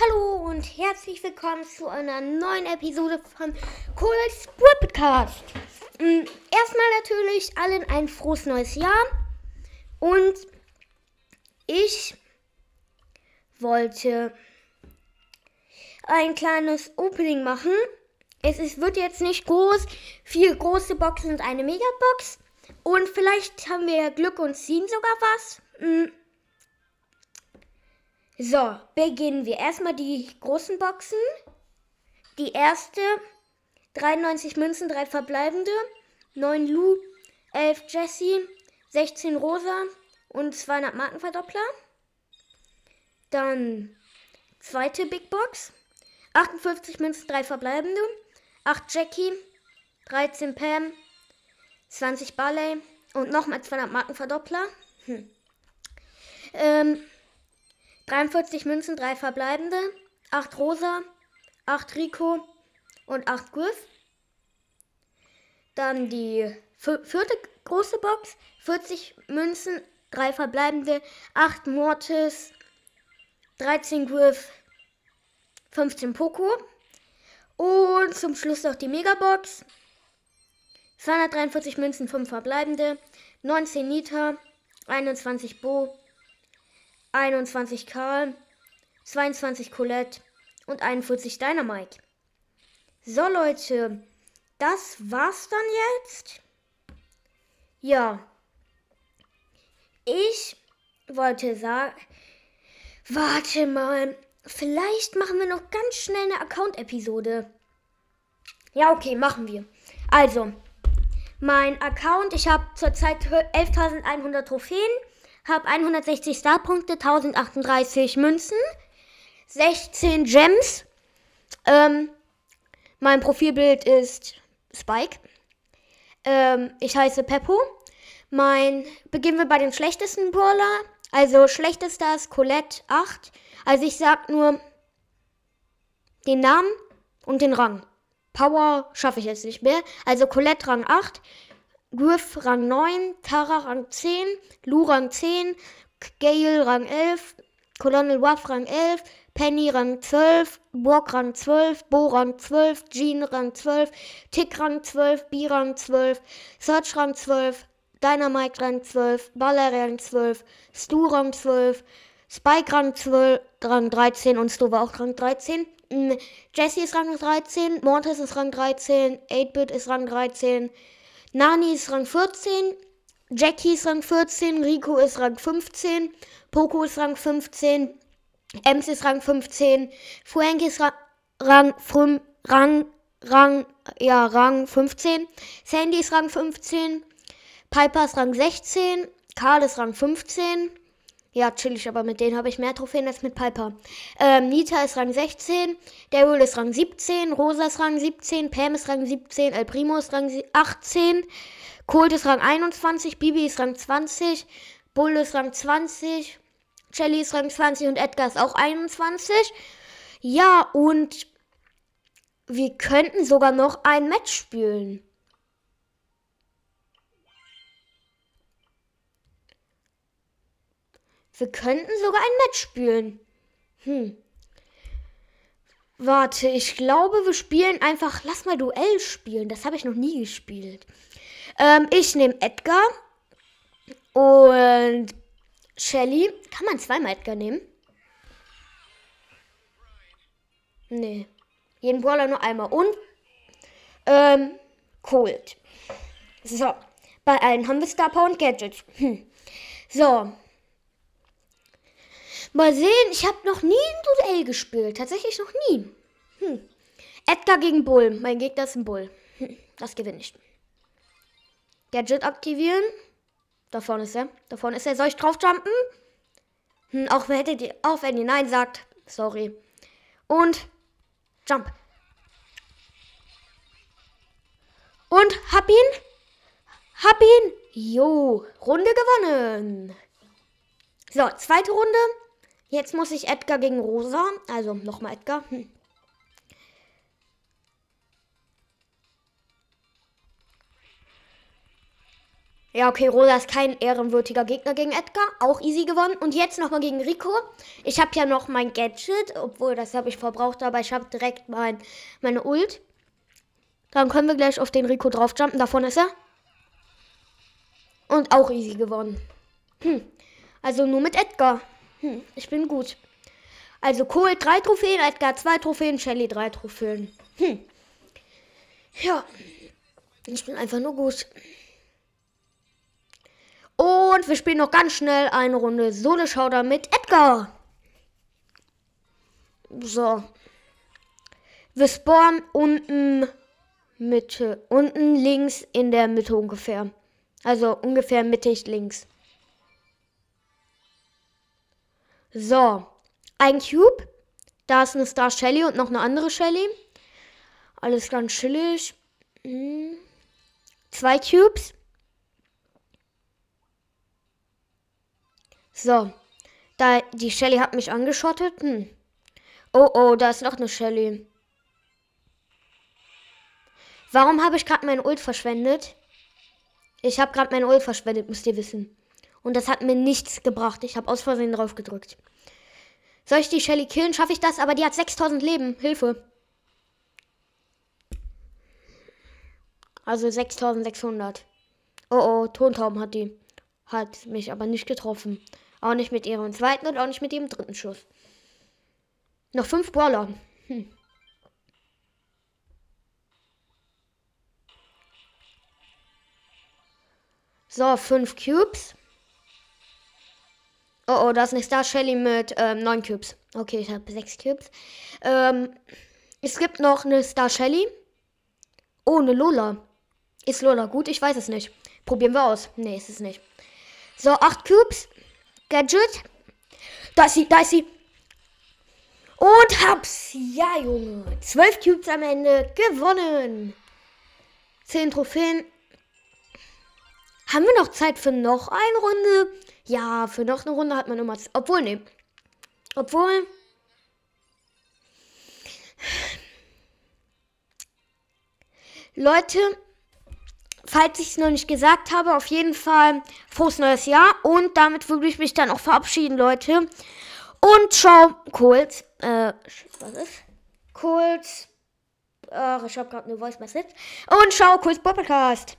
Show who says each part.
Speaker 1: Hallo und herzlich willkommen zu einer neuen Episode von Cole's Podcast. Mm, erstmal natürlich allen ein frohes neues Jahr und ich wollte ein kleines Opening machen. Es ist, wird jetzt nicht groß, vier große Boxen und eine Megabox und vielleicht haben wir ja Glück und ziehen sogar was. So, beginnen wir. Erstmal die großen Boxen. Die erste, 93 Münzen, 3 verbleibende, 9 Lu, 11 Jesse, 16 Rosa und 200 Markenverdoppler. Dann zweite Big Box, 58 Münzen, 3 verbleibende, 8 Jackie, 13 Pam, 20 Barley und nochmal 200 Markenverdoppler. Hm. Ähm, 43 Münzen, 3 verbleibende, 8 Rosa, 8 Rico und 8 Griff. Dann die vierte große Box, 40 Münzen, 3 verbleibende, 8 Mortis, 13 Griff, 15 Poco. Und zum Schluss noch die Megabox. 243 Münzen, 5 verbleibende, 19 Nita, 21 Bo, 21 Karl, 22 Colette und 41 Dynamite. So Leute, das war's dann jetzt. Ja. Ich wollte sagen, warte mal, vielleicht machen wir noch ganz schnell eine Account-Episode. Ja, okay, machen wir. Also, mein Account, ich habe zurzeit 11.100 Trophäen habe 160 Starpunkte, 1038 Münzen, 16 Gems. Ähm, mein Profilbild ist Spike. Ähm, ich heiße Peppo. Mein, beginnen wir bei den schlechtesten Brawler. Also schlechtester ist Colette 8. Also ich sag nur den Namen und den Rang. Power schaffe ich jetzt nicht mehr. Also Colette Rang 8, Griff Rang 9, Tara Rang 10, Lu Rang 10, Gale Rang 11, Colonel Waff Rang 11, Penny Rang 12, Brock Rang 12, Bo Rang 12, Jean Rang 12, Tick Rang 12, B Rang 12, Search Rang 12, Dynamite Rang 12, Baller Rang 12, Stu Rang 12, Spike Rang 12, Rang 13 und Stu war auch Rang 13. Mm, Jesse ist Rang 13, Mortis ist Rang 13, 8-Bit ist Rang 13, Nani ist Rang 14, Jackie ist Rang 14, Rico ist Rang 15, Poco ist Rang 15, Ems ist Rang 15, Frank ist Rang, Rang, Rang, Rang, ja, Rang 15, Sandy ist Rang 15, Piper ist Rang 16, Karl ist Rang 15, ja, chillig, aber mit denen habe ich mehr Trophäen als mit Piper. Ähm, Nita ist Rang 16, Daryl ist Rang 17, Rosa ist Rang 17, Pam ist Rang 17, El Primo ist Rang 18, Colt ist Rang 21, Bibi ist Rang 20, Bull ist Rang 20, Shelly ist Rang 20 und Edgar ist auch 21. Ja, und wir könnten sogar noch ein Match spielen. Wir könnten sogar ein Match spielen. Hm. Warte, ich glaube, wir spielen einfach. Lass mal Duell spielen. Das habe ich noch nie gespielt. Ähm, ich nehme Edgar. Und Shelly. Kann man zweimal Edgar nehmen? Nee. Jeden Brawler nur einmal. Und ähm, Cold. So. Bei allen haben wir Star Power und Gadgets. Hm. So. Mal sehen, ich habe noch nie ein Duell gespielt. Tatsächlich noch nie. Hm. Edgar gegen Bull. Mein Gegner ist ein Bull. Hm. Das gewinne ich. Gadget aktivieren. Da vorne ist er. Da vorne ist er. Soll ich draufjumpen? Hm, auch, wenn ihr, auch wenn ihr Nein sagt. Sorry. Und Jump. Und hab ihn. Hab ihn. Jo, Runde gewonnen. So, zweite Runde. Jetzt muss ich Edgar gegen Rosa. Also nochmal Edgar. Hm. Ja, okay, Rosa ist kein ehrenwürdiger Gegner gegen Edgar. Auch easy gewonnen. Und jetzt nochmal gegen Rico. Ich habe ja noch mein Gadget, obwohl das habe ich verbraucht, aber ich habe direkt mein, meine Ult. Dann können wir gleich auf den Rico draufjumpen. Davon ist er. Und auch easy gewonnen. Hm. Also nur mit Edgar. Hm. Ich bin gut. Also Cole 3 Trophäen, Edgar 2 Trophäen, Shelly 3 Trophäen. Hm. Ja. Ich bin einfach nur gut. Und wir spielen noch ganz schnell eine Runde Solo-Schauder mit Edgar. So. Wir spawnen unten Mitte. Unten links in der Mitte ungefähr. Also ungefähr mittig links. So. Ein Cube. Da ist eine Star Shelly und noch eine andere Shelly. Alles ganz chillig. Hm. Zwei Cubes. So. Da, die Shelly hat mich angeschottet. Hm. Oh, oh, da ist noch eine Shelly. Warum habe ich gerade meinen Ult verschwendet? Ich habe gerade meinen Ult verschwendet, müsst ihr wissen. Und das hat mir nichts gebracht. Ich habe aus Versehen drauf gedrückt. Soll ich die Shelly killen? Schaffe ich das? Aber die hat 6000 Leben. Hilfe. Also 6600. Oh oh, Tontauben hat die. Hat mich aber nicht getroffen. Auch nicht mit ihrem zweiten und auch nicht mit ihrem dritten Schuss. Noch fünf Brawler. Hm. So, fünf Cubes. Oh, oh, da ist eine Star Shelly mit ähm, neun Cubes. Okay, ich habe sechs Cubes. Ähm, es gibt noch eine Star Shelly. Oh, eine Lola. Ist Lola gut? Ich weiß es nicht. Probieren wir aus. Nee, ist es nicht. So, acht Cubes. Gadget. Da ist sie, da ist sie. Und hab's. Ja, Junge. Zwölf Cubes am Ende. Gewonnen. Zehn Trophäen. Haben wir noch Zeit für noch eine Runde? Ja, für noch eine Runde hat man immer. Obwohl, ne. Obwohl. Leute, falls ich es noch nicht gesagt habe, auf jeden Fall frohes neues Jahr. Und damit würde ich mich dann auch verabschieden, Leute. Und ciao, kurz. Äh, was ist? Kurz. Ach, ich habe gerade eine Voice Message. Und ciao, kurz Podcast.